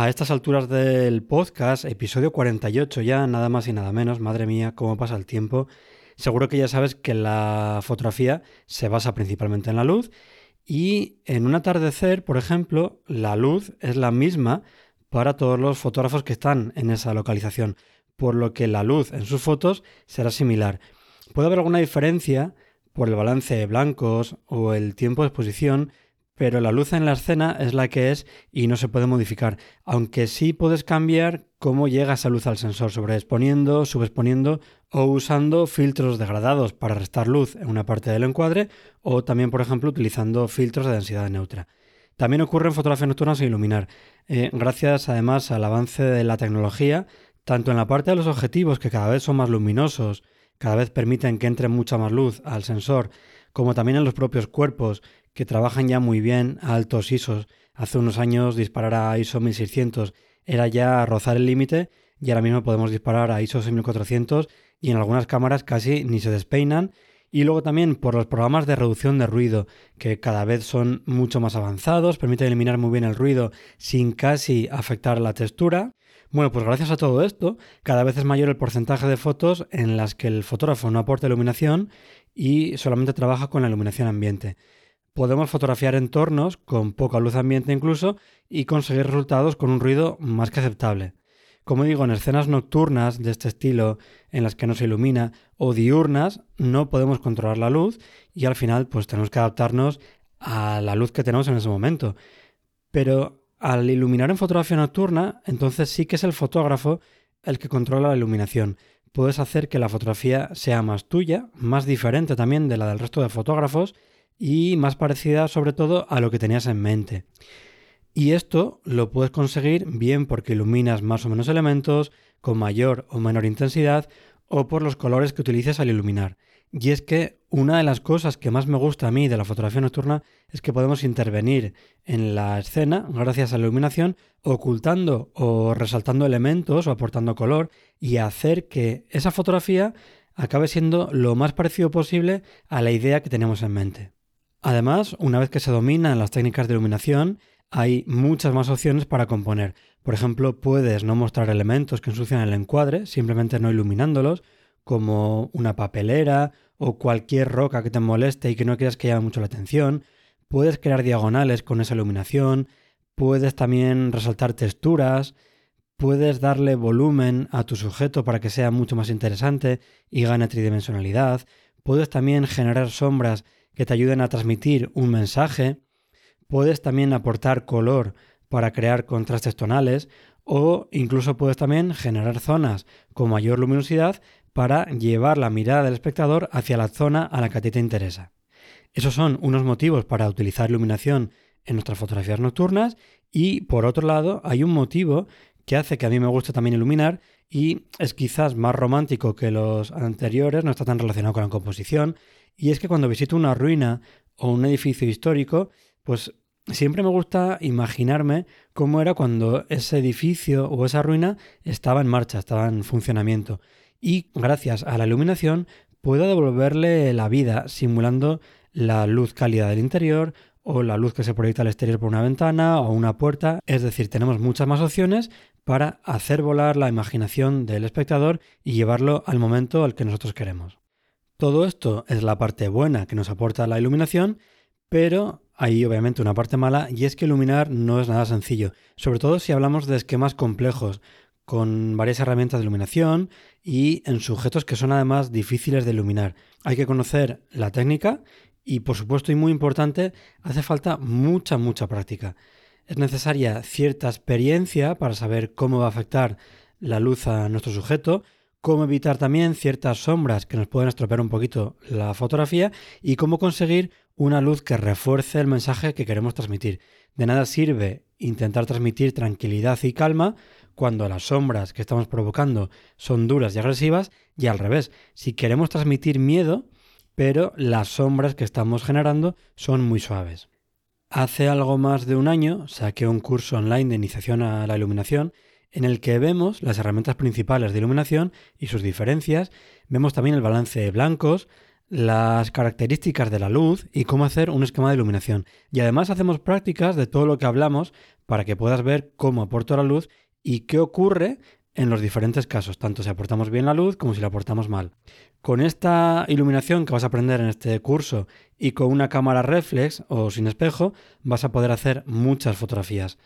A estas alturas del podcast, episodio 48 ya, nada más y nada menos, madre mía, cómo pasa el tiempo. Seguro que ya sabes que la fotografía se basa principalmente en la luz y en un atardecer, por ejemplo, la luz es la misma para todos los fotógrafos que están en esa localización, por lo que la luz en sus fotos será similar. Puede haber alguna diferencia por el balance de blancos o el tiempo de exposición, pero la luz en la escena es la que es y no se puede modificar, aunque sí puedes cambiar cómo llega esa luz al sensor, sobreexponiendo, subexponiendo o usando filtros degradados para restar luz en una parte del encuadre o también, por ejemplo, utilizando filtros de densidad neutra. También ocurre en fotografía nocturna sin iluminar, eh, gracias además al avance de la tecnología, tanto en la parte de los objetivos que cada vez son más luminosos, cada vez permiten que entre mucha más luz al sensor, como también en los propios cuerpos que trabajan ya muy bien a altos ISOs. Hace unos años disparar a ISO 1600 era ya rozar el límite y ahora mismo podemos disparar a ISO 6400 y en algunas cámaras casi ni se despeinan. Y luego también por los programas de reducción de ruido, que cada vez son mucho más avanzados, permiten eliminar muy bien el ruido sin casi afectar la textura. Bueno, pues gracias a todo esto, cada vez es mayor el porcentaje de fotos en las que el fotógrafo no aporta iluminación y solamente trabaja con la iluminación ambiente podemos fotografiar entornos con poca luz ambiente incluso y conseguir resultados con un ruido más que aceptable. Como digo, en escenas nocturnas de este estilo, en las que no se ilumina, o diurnas, no podemos controlar la luz y al final pues tenemos que adaptarnos a la luz que tenemos en ese momento. Pero al iluminar en fotografía nocturna, entonces sí que es el fotógrafo el que controla la iluminación. Puedes hacer que la fotografía sea más tuya, más diferente también de la del resto de fotógrafos y más parecida sobre todo a lo que tenías en mente. Y esto lo puedes conseguir bien porque iluminas más o menos elementos con mayor o menor intensidad o por los colores que utilices al iluminar. Y es que una de las cosas que más me gusta a mí de la fotografía nocturna es que podemos intervenir en la escena gracias a la iluminación, ocultando o resaltando elementos o aportando color y hacer que esa fotografía acabe siendo lo más parecido posible a la idea que tenemos en mente. Además, una vez que se dominan las técnicas de iluminación, hay muchas más opciones para componer. Por ejemplo, puedes no mostrar elementos que ensucian el encuadre, simplemente no iluminándolos, como una papelera o cualquier roca que te moleste y que no quieras que llame mucho la atención. Puedes crear diagonales con esa iluminación, puedes también resaltar texturas, puedes darle volumen a tu sujeto para que sea mucho más interesante y gane tridimensionalidad, puedes también generar sombras que te ayuden a transmitir un mensaje. Puedes también aportar color para crear contrastes tonales o incluso puedes también generar zonas con mayor luminosidad para llevar la mirada del espectador hacia la zona a la que a ti te interesa. Esos son unos motivos para utilizar iluminación en nuestras fotografías nocturnas y por otro lado hay un motivo que hace que a mí me guste también iluminar y es quizás más romántico que los anteriores, no está tan relacionado con la composición y es que cuando visito una ruina o un edificio histórico, pues siempre me gusta imaginarme cómo era cuando ese edificio o esa ruina estaba en marcha, estaba en funcionamiento. Y gracias a la iluminación puedo devolverle la vida simulando la luz cálida del interior o la luz que se proyecta al exterior por una ventana o una puerta. Es decir, tenemos muchas más opciones para hacer volar la imaginación del espectador y llevarlo al momento al que nosotros queremos. Todo esto es la parte buena que nos aporta la iluminación, pero hay obviamente una parte mala y es que iluminar no es nada sencillo, sobre todo si hablamos de esquemas complejos, con varias herramientas de iluminación y en sujetos que son además difíciles de iluminar. Hay que conocer la técnica y por supuesto y muy importante, hace falta mucha, mucha práctica. Es necesaria cierta experiencia para saber cómo va a afectar la luz a nuestro sujeto, cómo evitar también ciertas sombras que nos pueden estropear un poquito la fotografía y cómo conseguir una luz que refuerce el mensaje que queremos transmitir. De nada sirve intentar transmitir tranquilidad y calma cuando las sombras que estamos provocando son duras y agresivas y al revés, si queremos transmitir miedo, pero las sombras que estamos generando son muy suaves. Hace algo más de un año saqué un curso online de iniciación a la iluminación en el que vemos las herramientas principales de iluminación y sus diferencias, vemos también el balance de blancos, las características de la luz y cómo hacer un esquema de iluminación. Y además hacemos prácticas de todo lo que hablamos para que puedas ver cómo aporto la luz y qué ocurre en los diferentes casos, tanto si aportamos bien la luz como si la aportamos mal. Con esta iluminación que vas a aprender en este curso y con una cámara reflex o sin espejo, vas a poder hacer muchas fotografías.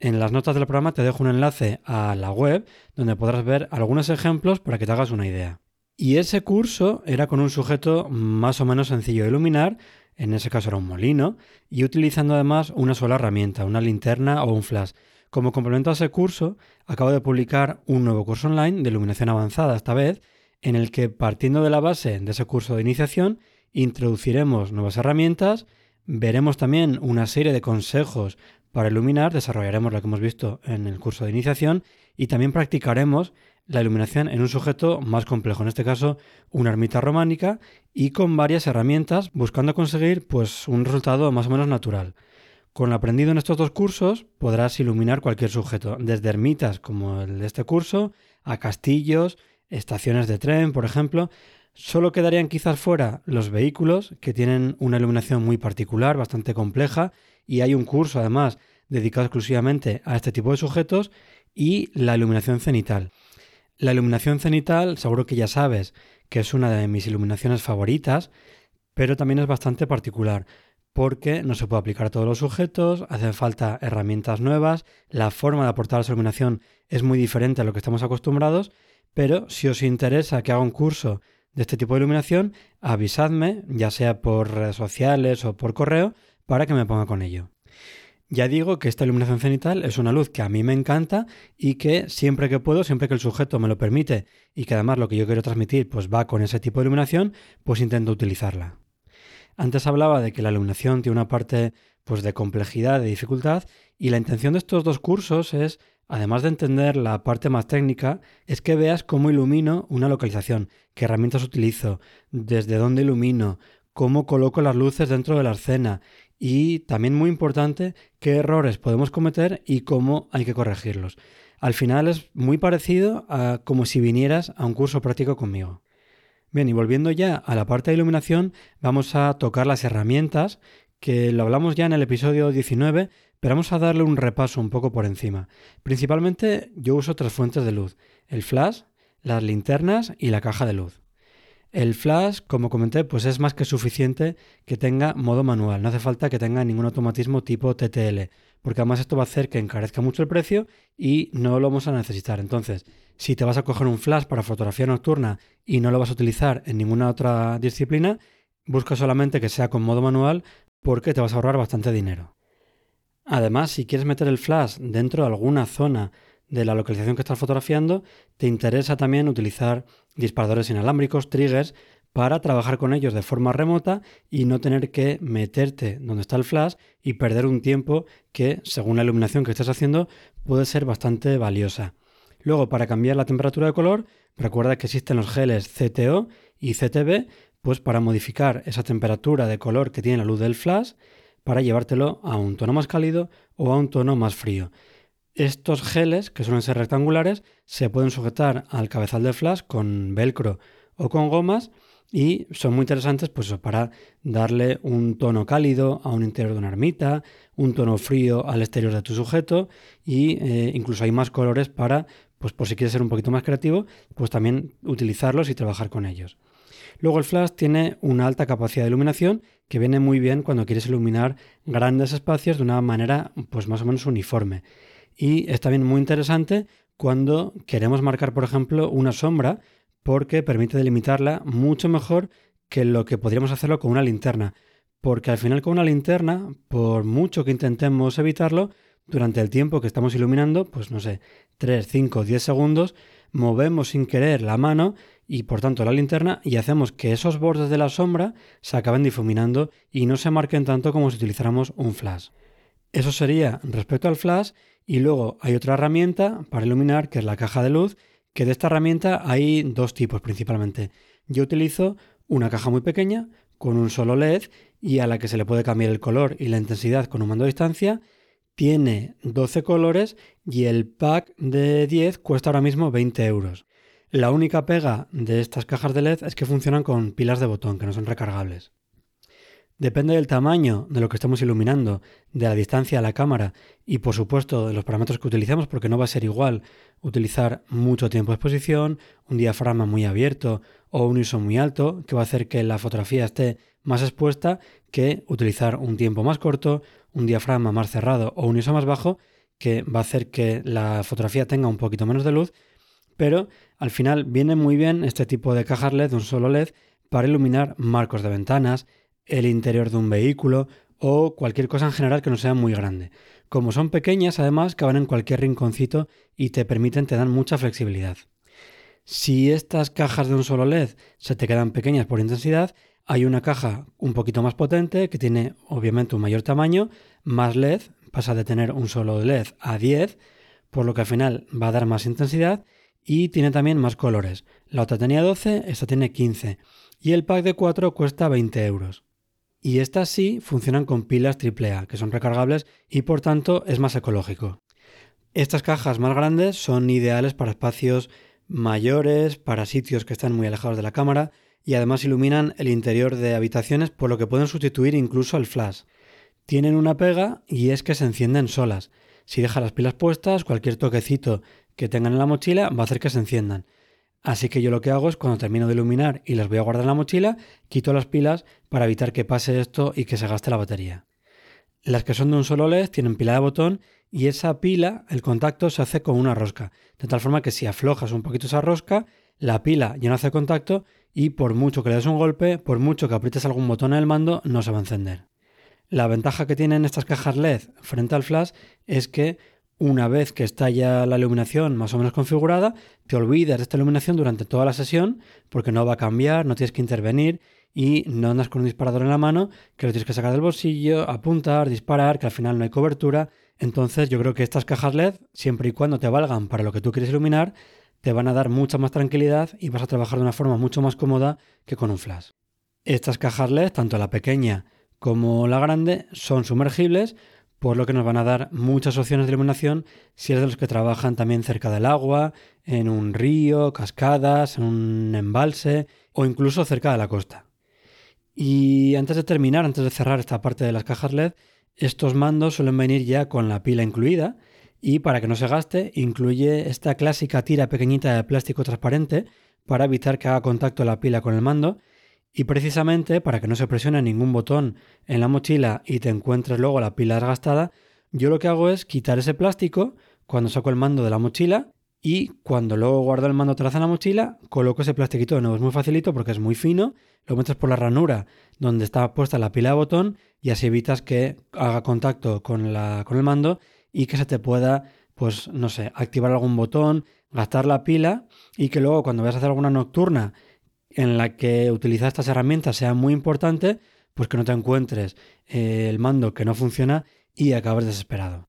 En las notas del programa te dejo un enlace a la web donde podrás ver algunos ejemplos para que te hagas una idea. Y ese curso era con un sujeto más o menos sencillo de iluminar, en ese caso era un molino, y utilizando además una sola herramienta, una linterna o un flash. Como complemento a ese curso, acabo de publicar un nuevo curso online de iluminación avanzada esta vez, en el que partiendo de la base de ese curso de iniciación, introduciremos nuevas herramientas, veremos también una serie de consejos para iluminar desarrollaremos lo que hemos visto en el curso de iniciación y también practicaremos la iluminación en un sujeto más complejo, en este caso una ermita románica y con varias herramientas buscando conseguir pues un resultado más o menos natural. Con lo aprendido en estos dos cursos podrás iluminar cualquier sujeto, desde ermitas como el de este curso, a castillos, estaciones de tren, por ejemplo. Solo quedarían quizás fuera los vehículos, que tienen una iluminación muy particular, bastante compleja, y hay un curso además dedicado exclusivamente a este tipo de sujetos y la iluminación cenital. La iluminación cenital seguro que ya sabes que es una de mis iluminaciones favoritas, pero también es bastante particular porque no se puede aplicar a todos los sujetos, hacen falta herramientas nuevas, la forma de aportar la iluminación es muy diferente a lo que estamos acostumbrados, pero si os interesa que haga un curso de este tipo de iluminación, avisadme, ya sea por redes sociales o por correo, para que me ponga con ello. Ya digo que esta iluminación cenital es una luz que a mí me encanta y que siempre que puedo, siempre que el sujeto me lo permite y que además lo que yo quiero transmitir pues va con ese tipo de iluminación, pues intento utilizarla. Antes hablaba de que la iluminación tiene una parte pues de complejidad, de dificultad y la intención de estos dos cursos es además de entender la parte más técnica, es que veas cómo ilumino una localización, qué herramientas utilizo, desde dónde ilumino, cómo coloco las luces dentro de la escena y también muy importante qué errores podemos cometer y cómo hay que corregirlos. Al final es muy parecido a como si vinieras a un curso práctico conmigo. Bien, y volviendo ya a la parte de iluminación, vamos a tocar las herramientas, que lo hablamos ya en el episodio 19, pero vamos a darle un repaso un poco por encima. Principalmente yo uso tres fuentes de luz, el flash, las linternas y la caja de luz. El flash, como comenté, pues es más que suficiente que tenga modo manual, no hace falta que tenga ningún automatismo tipo TTL, porque además esto va a hacer que encarezca mucho el precio y no lo vamos a necesitar. Entonces, si te vas a coger un flash para fotografía nocturna y no lo vas a utilizar en ninguna otra disciplina, busca solamente que sea con modo manual porque te vas a ahorrar bastante dinero. Además, si quieres meter el flash dentro de alguna zona de la localización que estás fotografiando, te interesa también utilizar disparadores inalámbricos, triggers, para trabajar con ellos de forma remota y no tener que meterte donde está el flash y perder un tiempo que, según la iluminación que estés haciendo, puede ser bastante valiosa. Luego, para cambiar la temperatura de color, recuerda que existen los geles CTO y CTB, pues para modificar esa temperatura de color que tiene la luz del flash, para llevártelo a un tono más cálido o a un tono más frío. Estos geles, que suelen ser rectangulares, se pueden sujetar al cabezal del flash con velcro o con gomas y son muy interesantes pues, para darle un tono cálido a un interior de una ermita, un tono frío al exterior de tu sujeto y eh, incluso hay más colores para, pues por si quieres ser un poquito más creativo, pues también utilizarlos y trabajar con ellos. Luego el flash tiene una alta capacidad de iluminación que viene muy bien cuando quieres iluminar grandes espacios de una manera pues más o menos uniforme. Y es también muy interesante cuando queremos marcar, por ejemplo, una sombra porque permite delimitarla mucho mejor que lo que podríamos hacerlo con una linterna. Porque al final con una linterna, por mucho que intentemos evitarlo, durante el tiempo que estamos iluminando, pues no sé, 3, 5, 10 segundos, movemos sin querer la mano y por tanto la linterna y hacemos que esos bordes de la sombra se acaben difuminando y no se marquen tanto como si utilizáramos un flash. Eso sería respecto al flash y luego hay otra herramienta para iluminar que es la caja de luz, que de esta herramienta hay dos tipos principalmente. Yo utilizo una caja muy pequeña con un solo LED y a la que se le puede cambiar el color y la intensidad con un mando a distancia. Tiene 12 colores y el pack de 10 cuesta ahora mismo 20 euros. La única pega de estas cajas de LED es que funcionan con pilas de botón, que no son recargables. Depende del tamaño de lo que estemos iluminando, de la distancia a la cámara y por supuesto de los parámetros que utilicemos porque no va a ser igual utilizar mucho tiempo de exposición, un diafragma muy abierto o un ISO muy alto que va a hacer que la fotografía esté más expuesta que utilizar un tiempo más corto, un diafragma más cerrado o un ISO más bajo que va a hacer que la fotografía tenga un poquito menos de luz, pero al final viene muy bien este tipo de cajas LED, un solo LED, para iluminar marcos de ventanas, el interior de un vehículo o cualquier cosa en general que no sea muy grande. Como son pequeñas, además, caben en cualquier rinconcito y te permiten, te dan mucha flexibilidad. Si estas cajas de un solo LED se te quedan pequeñas por intensidad, hay una caja un poquito más potente que tiene obviamente un mayor tamaño, más LED, pasa de tener un solo LED a 10, por lo que al final va a dar más intensidad y tiene también más colores. La otra tenía 12, esta tiene 15 y el pack de 4 cuesta 20 euros. Y estas sí funcionan con pilas AAA, que son recargables y por tanto es más ecológico. Estas cajas más grandes son ideales para espacios mayores, para sitios que están muy alejados de la cámara y además iluminan el interior de habitaciones por lo que pueden sustituir incluso el flash. Tienen una pega y es que se encienden solas. Si deja las pilas puestas, cualquier toquecito que tengan en la mochila va a hacer que se enciendan. Así que yo lo que hago es cuando termino de iluminar y las voy a guardar en la mochila, quito las pilas para evitar que pase esto y que se gaste la batería. Las que son de un solo LED tienen pila de botón y esa pila, el contacto se hace con una rosca, de tal forma que si aflojas un poquito esa rosca, la pila ya no hace contacto y por mucho que le des un golpe, por mucho que aprietes algún botón en el mando, no se va a encender. La ventaja que tienen estas cajas LED frente al flash es que una vez que está ya la iluminación más o menos configurada, te olvidas de esta iluminación durante toda la sesión porque no va a cambiar, no tienes que intervenir y no andas con un disparador en la mano que lo tienes que sacar del bolsillo, apuntar, disparar, que al final no hay cobertura. Entonces yo creo que estas cajas LED, siempre y cuando te valgan para lo que tú quieres iluminar, te van a dar mucha más tranquilidad y vas a trabajar de una forma mucho más cómoda que con un flash. Estas cajas LED, tanto la pequeña como la grande, son sumergibles, por lo que nos van a dar muchas opciones de iluminación si eres de los que trabajan también cerca del agua, en un río, cascadas, en un embalse o incluso cerca de la costa. Y antes de terminar, antes de cerrar esta parte de las cajas LED, estos mandos suelen venir ya con la pila incluida y para que no se gaste incluye esta clásica tira pequeñita de plástico transparente para evitar que haga contacto la pila con el mando y precisamente para que no se presione ningún botón en la mochila y te encuentres luego la pila desgastada, yo lo que hago es quitar ese plástico cuando saco el mando de la mochila y cuando luego guardo el mando atrás en la mochila, coloco ese plastiquito de nuevo. Es muy facilito porque es muy fino, lo metes por la ranura donde está puesta la pila de botón y así evitas que haga contacto con, la, con el mando y que se te pueda, pues no sé, activar algún botón, gastar la pila y que luego cuando vayas a hacer alguna nocturna en la que utilizar estas herramientas sea muy importante, pues que no te encuentres eh, el mando que no funciona y acabes desesperado.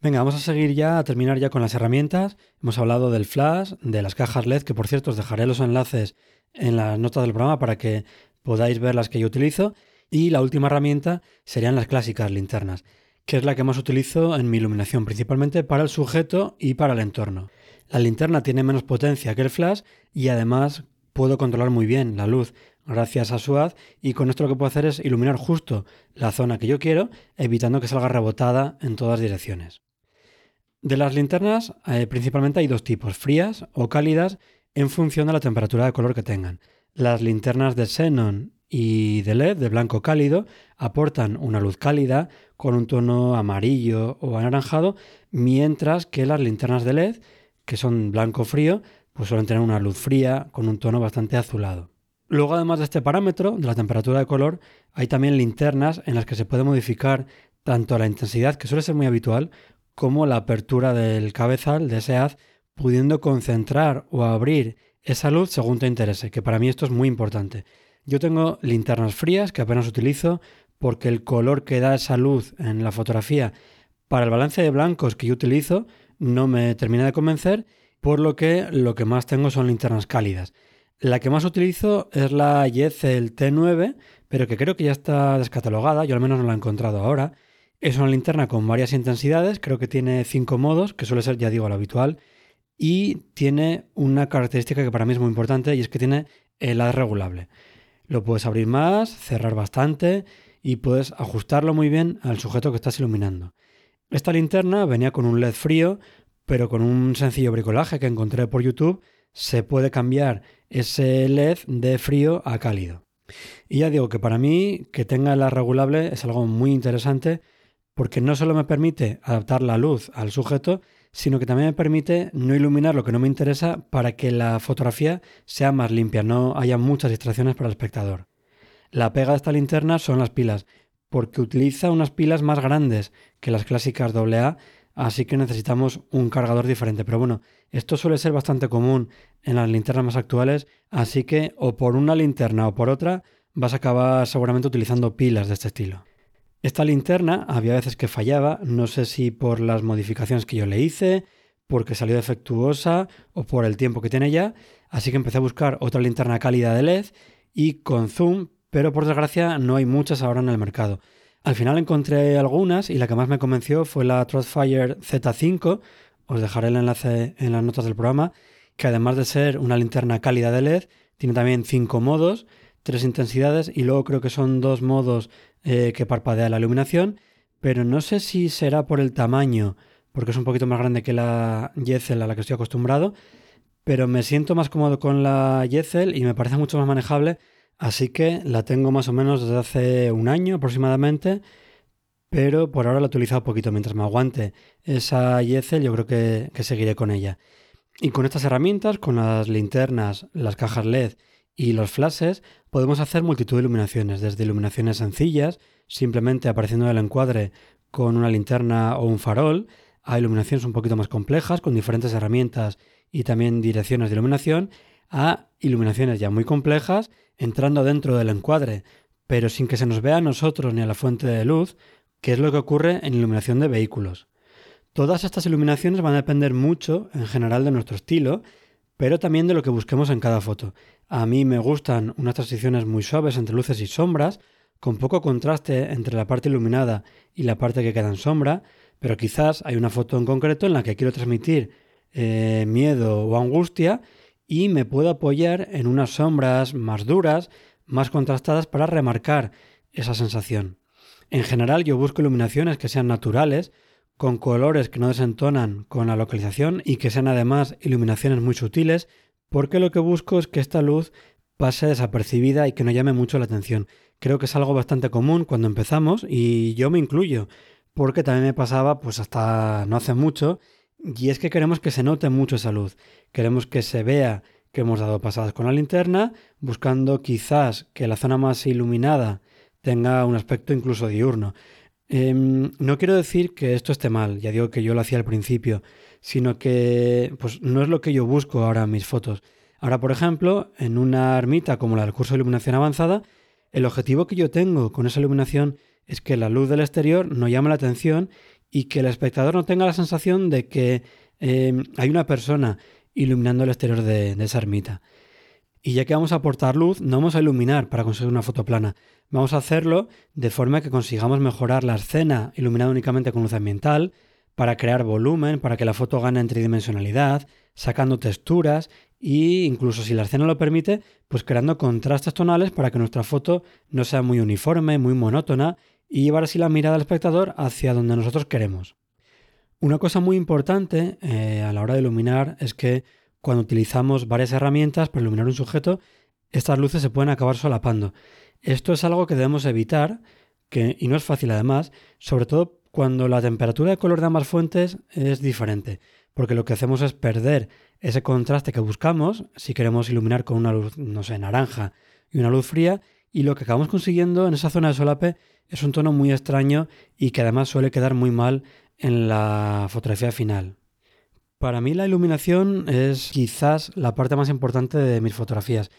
Venga, vamos a seguir ya, a terminar ya con las herramientas. Hemos hablado del flash, de las cajas LED, que por cierto os dejaré los enlaces en las notas del programa para que podáis ver las que yo utilizo. Y la última herramienta serían las clásicas linternas, que es la que más utilizo en mi iluminación, principalmente para el sujeto y para el entorno. La linterna tiene menos potencia que el flash y además puedo controlar muy bien la luz gracias a su haz y con esto lo que puedo hacer es iluminar justo la zona que yo quiero, evitando que salga rebotada en todas direcciones. De las linternas, eh, principalmente hay dos tipos, frías o cálidas, en función de la temperatura de color que tengan. Las linternas de xenon y de LED de blanco cálido aportan una luz cálida con un tono amarillo o anaranjado, mientras que las linternas de LED, que son blanco frío, pues suelen tener una luz fría con un tono bastante azulado. Luego, además de este parámetro, de la temperatura de color, hay también linternas en las que se puede modificar tanto la intensidad, que suele ser muy habitual, como la apertura del cabezal de ese haz, pudiendo concentrar o abrir esa luz según te interese, que para mí esto es muy importante. Yo tengo linternas frías que apenas utilizo porque el color que da esa luz en la fotografía para el balance de blancos que yo utilizo no me termina de convencer, por lo que lo que más tengo son linternas cálidas. La que más utilizo es la Yezel T9, pero que creo que ya está descatalogada, yo al menos no la he encontrado ahora. Es una linterna con varias intensidades, creo que tiene cinco modos, que suele ser, ya digo, lo habitual, y tiene una característica que para mí es muy importante y es que tiene el haz regulable. Lo puedes abrir más, cerrar bastante y puedes ajustarlo muy bien al sujeto que estás iluminando. Esta linterna venía con un LED frío, pero con un sencillo bricolaje que encontré por YouTube se puede cambiar ese LED de frío a cálido. Y ya digo que para mí que tenga la regulable es algo muy interesante porque no solo me permite adaptar la luz al sujeto, sino que también me permite no iluminar lo que no me interesa para que la fotografía sea más limpia, no haya muchas distracciones para el espectador. La pega de esta linterna son las pilas, porque utiliza unas pilas más grandes que las clásicas AA así que necesitamos un cargador diferente. Pero bueno, esto suele ser bastante común en las linternas más actuales, así que o por una linterna o por otra vas a acabar seguramente utilizando pilas de este estilo. Esta linterna había veces que fallaba, no sé si por las modificaciones que yo le hice, porque salió defectuosa o por el tiempo que tiene ya, así que empecé a buscar otra linterna cálida de LED y con zoom, pero por desgracia no hay muchas ahora en el mercado. Al final encontré algunas y la que más me convenció fue la Trustfire Z5. Os dejaré el enlace en las notas del programa, que además de ser una linterna cálida de LED, tiene también cinco modos, tres intensidades y luego creo que son dos modos eh, que parpadea la iluminación, pero no sé si será por el tamaño, porque es un poquito más grande que la Yezel a la que estoy acostumbrado, pero me siento más cómodo con la Yezel y me parece mucho más manejable Así que la tengo más o menos desde hace un año aproximadamente, pero por ahora la he utilizado poquito. Mientras me aguante esa Yezel, yo creo que, que seguiré con ella. Y con estas herramientas, con las linternas, las cajas LED y los flashes, podemos hacer multitud de iluminaciones, desde iluminaciones sencillas, simplemente apareciendo en el encuadre con una linterna o un farol, a iluminaciones un poquito más complejas, con diferentes herramientas y también direcciones de iluminación, a iluminaciones ya muy complejas entrando dentro del encuadre, pero sin que se nos vea a nosotros ni a la fuente de luz, que es lo que ocurre en iluminación de vehículos. Todas estas iluminaciones van a depender mucho, en general, de nuestro estilo, pero también de lo que busquemos en cada foto. A mí me gustan unas transiciones muy suaves entre luces y sombras, con poco contraste entre la parte iluminada y la parte que queda en sombra, pero quizás hay una foto en concreto en la que quiero transmitir eh, miedo o angustia y me puedo apoyar en unas sombras más duras, más contrastadas para remarcar esa sensación. En general yo busco iluminaciones que sean naturales, con colores que no desentonan con la localización y que sean además iluminaciones muy sutiles, porque lo que busco es que esta luz pase desapercibida y que no llame mucho la atención. Creo que es algo bastante común cuando empezamos y yo me incluyo, porque también me pasaba pues hasta no hace mucho y es que queremos que se note mucho esa luz. Queremos que se vea que hemos dado pasadas con la linterna, buscando quizás que la zona más iluminada tenga un aspecto incluso diurno. Em, no quiero decir que esto esté mal, ya digo que yo lo hacía al principio, sino que pues no es lo que yo busco ahora en mis fotos. Ahora, por ejemplo, en una ermita como la del curso de iluminación avanzada, el objetivo que yo tengo con esa iluminación es que la luz del exterior no llame la atención y que el espectador no tenga la sensación de que eh, hay una persona iluminando el exterior de, esa ermita. Y ya que vamos a aportar luz, no vamos a iluminar para conseguir una foto plana. Vamos a hacerlo de forma que consigamos mejorar la escena iluminada únicamente con luz ambiental, para crear volumen, para que la foto gane en tridimensionalidad, sacando texturas e incluso si la escena lo permite, pues creando contrastes tonales para que nuestra foto no sea muy uniforme, muy monótona y llevar así la mirada del espectador hacia donde nosotros queremos. Una cosa muy importante eh, a la hora de iluminar es que cuando utilizamos varias herramientas para iluminar un sujeto, estas luces se pueden acabar solapando. Esto es algo que debemos evitar, que, y no es fácil además, sobre todo cuando la temperatura de color de ambas fuentes es diferente, porque lo que hacemos es perder ese contraste que buscamos si queremos iluminar con una luz, no sé, naranja y una luz fría, y lo que acabamos consiguiendo en esa zona de solape es un tono muy extraño y que además suele quedar muy mal en la fotografía final. Para mí la iluminación es quizás la parte más importante de mis fotografías.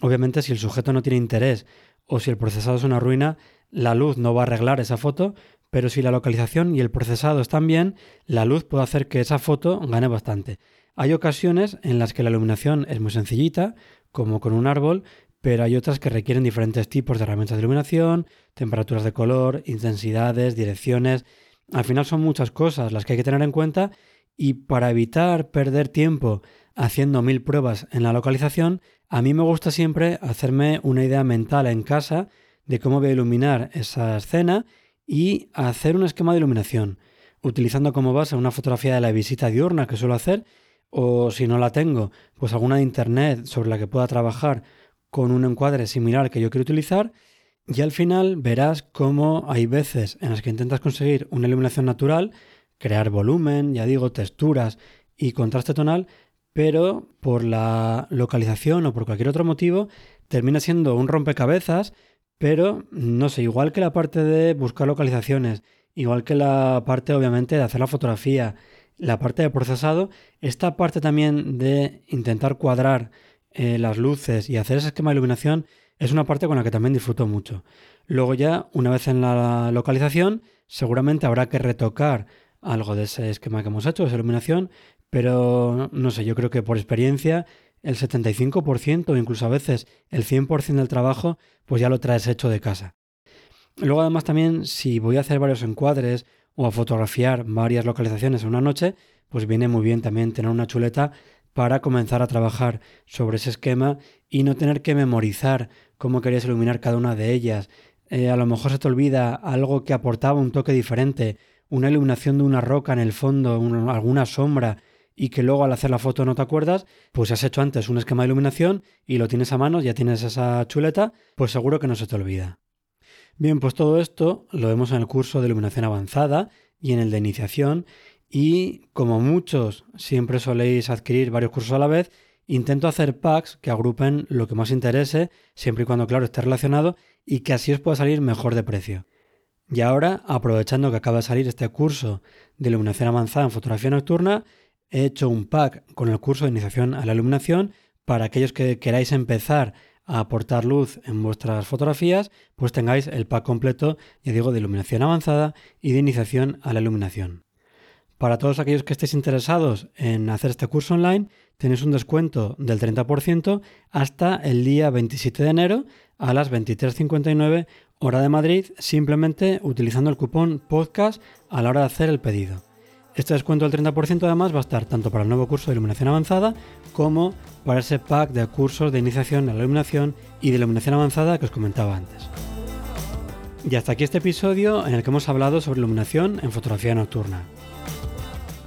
Obviamente si el sujeto no tiene interés o si el procesado es una ruina, la luz no va a arreglar esa foto, pero si la localización y el procesado están bien, la luz puede hacer que esa foto gane bastante. Hay ocasiones en las que la iluminación es muy sencillita, como con un árbol, pero hay otras que requieren diferentes tipos de herramientas de iluminación, temperaturas de color, intensidades, direcciones. Al final son muchas cosas las que hay que tener en cuenta y para evitar perder tiempo haciendo mil pruebas en la localización, a mí me gusta siempre hacerme una idea mental en casa de cómo voy a iluminar esa escena y hacer un esquema de iluminación, utilizando como base una fotografía de la visita diurna que suelo hacer, o si no la tengo, pues alguna de internet sobre la que pueda trabajar con un encuadre similar que yo quiero utilizar, y al final verás cómo hay veces en las que intentas conseguir una iluminación natural, crear volumen, ya digo, texturas y contraste tonal, pero por la localización o por cualquier otro motivo termina siendo un rompecabezas pero, no sé, igual que la parte de buscar localizaciones, igual que la parte obviamente de hacer la fotografía, la parte de procesado, esta parte también de intentar cuadrar eh, las luces y hacer ese esquema de iluminación es una parte con la que también disfruto mucho. Luego ya, una vez en la localización, seguramente habrá que retocar algo de ese esquema que hemos hecho, de esa iluminación, pero no sé, yo creo que por experiencia el 75% o incluso a veces el 100% del trabajo, pues ya lo traes hecho de casa. Luego además también si voy a hacer varios encuadres o a fotografiar varias localizaciones en una noche, pues viene muy bien también tener una chuleta para comenzar a trabajar sobre ese esquema y no tener que memorizar cómo querías iluminar cada una de ellas. Eh, a lo mejor se te olvida algo que aportaba un toque diferente, una iluminación de una roca en el fondo, alguna sombra, y que luego al hacer la foto no te acuerdas, pues has hecho antes un esquema de iluminación y lo tienes a mano, ya tienes esa chuleta, pues seguro que no se te olvida. Bien, pues todo esto lo vemos en el curso de iluminación avanzada y en el de iniciación y como muchos siempre soléis adquirir varios cursos a la vez, intento hacer packs que agrupen lo que más interese, siempre y cuando claro esté relacionado y que así os pueda salir mejor de precio. Y ahora, aprovechando que acaba de salir este curso de iluminación avanzada en fotografía nocturna, he hecho un pack con el curso de iniciación a la iluminación para aquellos que queráis empezar a aportar luz en vuestras fotografías, pues tengáis el pack completo, ya digo, de iluminación avanzada y de iniciación a la iluminación. Para todos aquellos que estéis interesados en hacer este curso online, tenéis un descuento del 30% hasta el día 27 de enero a las 23.59 hora de Madrid, simplemente utilizando el cupón podcast a la hora de hacer el pedido. Este descuento del 30% además va a estar tanto para el nuevo curso de iluminación avanzada como para ese pack de cursos de iniciación a la iluminación y de iluminación avanzada que os comentaba antes. Y hasta aquí este episodio en el que hemos hablado sobre iluminación en fotografía nocturna.